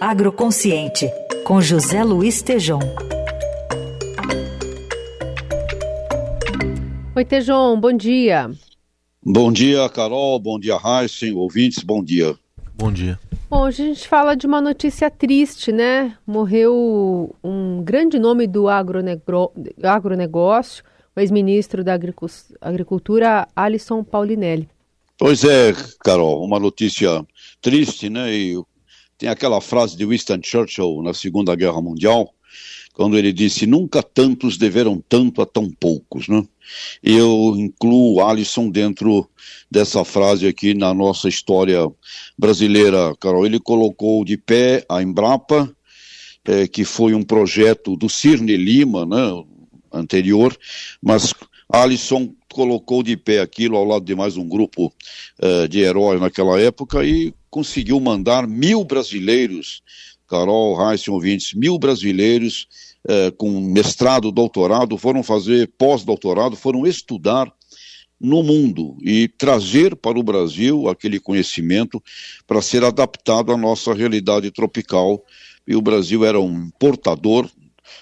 Agroconsciente, com José Luiz Tejom. Oi, Tejom, bom dia. Bom dia, Carol, bom dia, Heisen, ouvintes, bom dia. Bom dia. Bom, hoje a gente fala de uma notícia triste, né? Morreu um grande nome do agronegócio, o ex-ministro da Agricultura, Alisson Paulinelli. Pois é, Carol, uma notícia triste, né? E tem aquela frase de Winston Churchill na Segunda Guerra Mundial, quando ele disse: Nunca tantos deveram tanto a tão poucos, né? Eu incluo Alisson dentro dessa frase aqui na nossa história brasileira, Carol. Ele colocou de pé a Embrapa, é, que foi um projeto do Cirne Lima, né, anterior, mas Alisson colocou de pé aquilo ao lado de mais um grupo uh, de heróis naquela época e conseguiu mandar mil brasileiros, Carol, Reis, ouvintes, mil brasileiros uh, com mestrado, doutorado, foram fazer pós-doutorado, foram estudar no mundo e trazer para o Brasil aquele conhecimento para ser adaptado à nossa realidade tropical. E o Brasil era um importador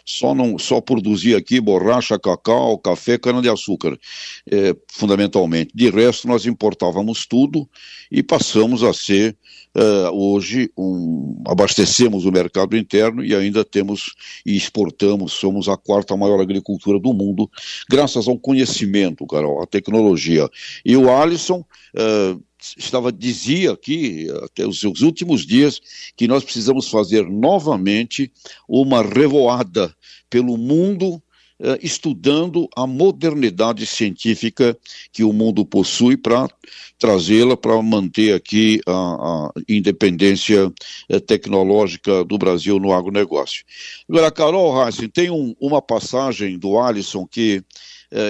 só não só produzia aqui borracha, cacau, café, cana-de-açúcar, é, fundamentalmente. De resto, nós importávamos tudo e passamos a ser Uh, hoje um, abastecemos o mercado interno e ainda temos e exportamos, somos a quarta maior agricultura do mundo, graças ao conhecimento, Carol, à tecnologia. E o Alisson uh, estava dizia aqui até os seus últimos dias que nós precisamos fazer novamente uma revoada pelo mundo eh, estudando a modernidade científica que o mundo possui para trazê-la para manter aqui a, a independência eh, tecnológica do Brasil no agronegócio. Agora, Carol Heissen, tem um, uma passagem do Alisson que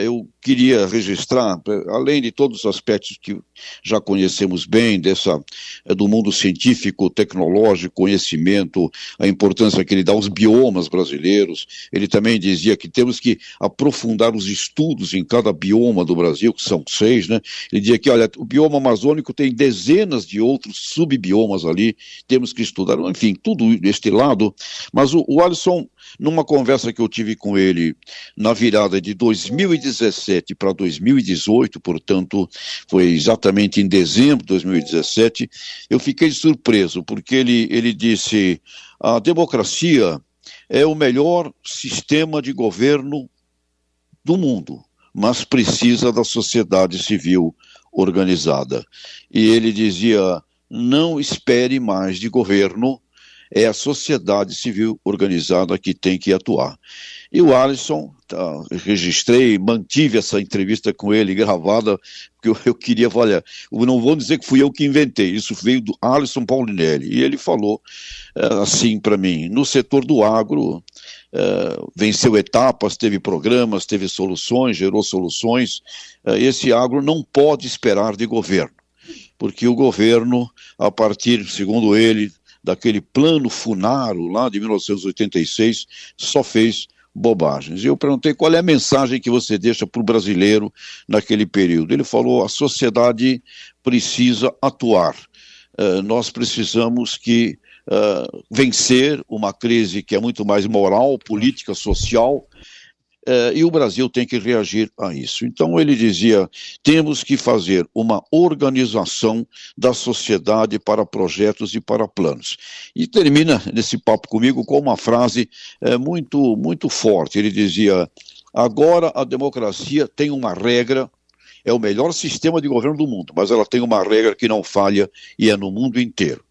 eu queria registrar, além de todos os aspectos que já conhecemos bem dessa é, do mundo científico, tecnológico, conhecimento, a importância que ele dá aos biomas brasileiros. Ele também dizia que temos que aprofundar os estudos em cada bioma do Brasil, que são seis, né? Ele dizia que, olha, o bioma amazônico tem dezenas de outros subbiomas ali, temos que estudar, enfim, tudo deste lado. Mas o, o Alisson numa conversa que eu tive com ele na virada de 2017 para 2018, portanto, foi exatamente em dezembro de 2017, eu fiquei surpreso, porque ele, ele disse: a democracia é o melhor sistema de governo do mundo, mas precisa da sociedade civil organizada. E ele dizia: não espere mais de governo é a sociedade civil organizada que tem que atuar. E o Alisson, tá, registrei, mantive essa entrevista com ele gravada, porque eu, eu queria, olha, eu não vou dizer que fui eu que inventei, isso veio do Alisson Paulinelli, e ele falou é, assim para mim, no setor do agro, é, venceu etapas, teve programas, teve soluções, gerou soluções, é, esse agro não pode esperar de governo, porque o governo, a partir, segundo ele, daquele plano Funaro lá de 1986 só fez bobagens. E eu perguntei qual é a mensagem que você deixa para o brasileiro naquele período. Ele falou: a sociedade precisa atuar. Uh, nós precisamos que uh, vencer uma crise que é muito mais moral, política, social, eh, e o Brasil tem que reagir a isso. Então ele dizia: temos que fazer uma organização da sociedade para projetos e para planos. E termina nesse papo comigo com uma frase eh, muito, muito forte. Ele dizia: agora a democracia tem uma regra é o melhor sistema de governo do mundo, mas ela tem uma regra que não falha e é no mundo inteiro.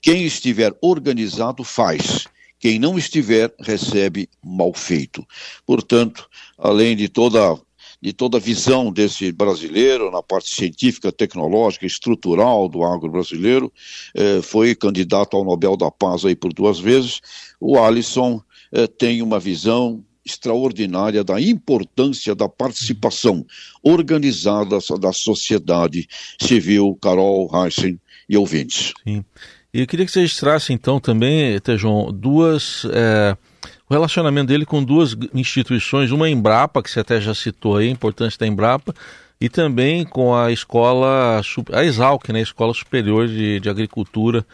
Quem estiver organizado faz. Quem não estiver, recebe mal feito. Portanto, além de toda de toda a visão desse brasileiro na parte científica, tecnológica, estrutural do agro brasileiro, eh, foi candidato ao Nobel da Paz aí por duas vezes. O Alisson eh, tem uma visão extraordinária da importância da participação organizada da sociedade civil, Carol, Heisen e ouvintes. Sim. E eu queria que você registrasse então também, Tejon, duas. É, o relacionamento dele com duas instituições, uma Embrapa, que você até já citou aí, a importância da Embrapa, e também com a escola, a Exalc, né, a Escola Superior de, de Agricultura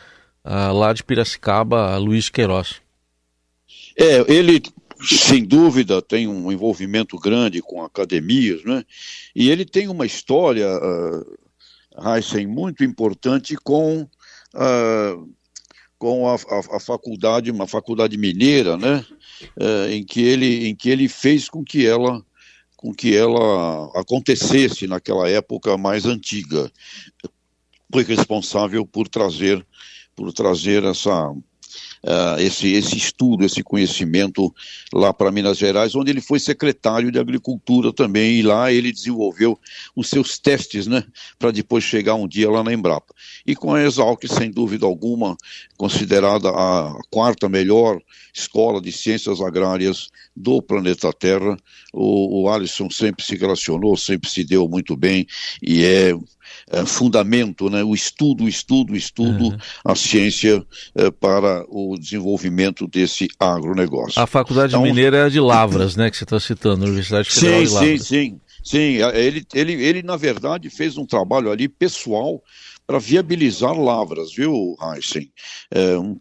uh, lá de Piracicaba, Luiz Queiroz. É, ele sem dúvida tem um envolvimento grande com academias, né? E ele tem uma história, uh, Heisen, muito importante com uh, com a, a, a, faculdade, uma faculdade mineira, né? Uh, em que ele em que ele fez com que ela com que ela acontecesse naquela época mais antiga. Foi responsável por trazer por trazer essa uh, esse, esse estudo, esse conhecimento lá para Minas Gerais, onde ele foi secretário de Agricultura também, e lá ele desenvolveu os seus testes, né, para depois chegar um dia lá na Embrapa. E com a Exalc, sem dúvida alguma, considerada a quarta melhor escola de ciências agrárias do planeta Terra, o, o Alisson sempre se relacionou, sempre se deu muito bem e é é, fundamento, né, o estudo, estudo, estudo, uhum. a ciência é, para o desenvolvimento desse agronegócio. A Faculdade então, Mineira é de Lavras, né, que você está citando, a Universidade Federal sim, de Lavras. Sim, sim, sim. Ele, ele, ele, na verdade, fez um trabalho ali pessoal para viabilizar Lavras, viu, Heisen? É, um,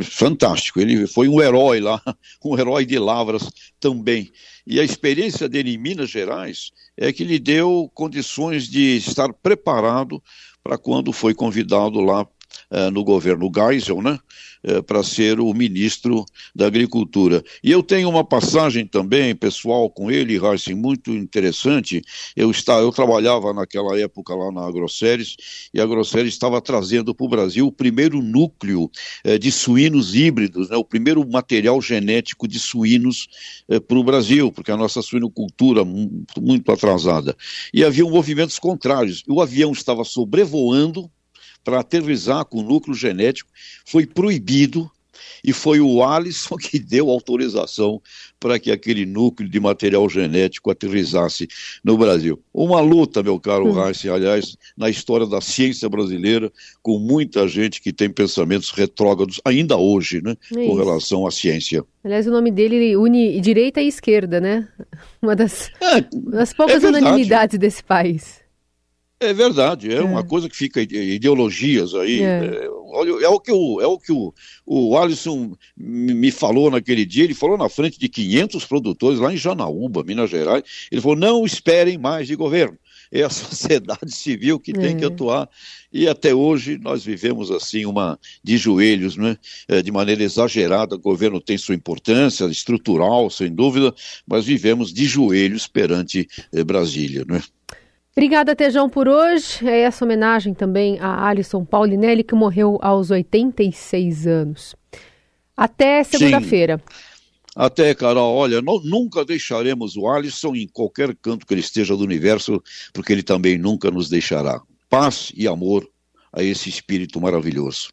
é, fantástico. Ele foi um herói lá, um herói de Lavras também. E a experiência dele em Minas Gerais é que lhe deu condições de estar preparado para quando foi convidado lá eh, no governo Geisel, né, eh, para ser o ministro da Agricultura. E eu tenho uma passagem também, pessoal, com ele, Heisen, muito interessante. Eu, está, eu trabalhava naquela época lá na AgroSéries, e a AgroSéries estava trazendo para o Brasil o primeiro núcleo eh, de suínos híbridos, né, o primeiro material genético de suínos para o Brasil, porque a nossa suinocultura muito, muito atrasada. E havia movimentos contrários. O avião estava sobrevoando para aterrizar com o núcleo genético foi proibido e foi o Alisson que deu autorização para que aquele núcleo de material genético aterrizasse no Brasil. Uma luta, meu caro hum. Aliás, na história da ciência brasileira, com muita gente que tem pensamentos retrógrados ainda hoje, né, é com relação à ciência. Aliás, o nome dele une direita e esquerda, né? Uma das, é, das poucas é unanimidades desse país. É verdade, é, é, uma coisa que fica ideologias aí. É. É, olha, é o que, o, é o, que o, o Alisson me falou naquele dia. Ele falou na frente de 500 produtores lá em Janaúba, Minas Gerais. Ele falou: não esperem mais de governo. É a sociedade civil que tem que é. atuar. E até hoje nós vivemos assim uma de joelhos, né? É, de maneira exagerada. O governo tem sua importância estrutural, sem dúvida, mas vivemos de joelhos perante eh, Brasília, né? Obrigada, Tejão, por hoje. É essa homenagem também a Alisson Paulinelli, que morreu aos 86 anos. Até segunda-feira. Até, Carol. Olha, nós nunca deixaremos o Alisson em qualquer canto que ele esteja do universo, porque ele também nunca nos deixará. Paz e amor a esse espírito maravilhoso.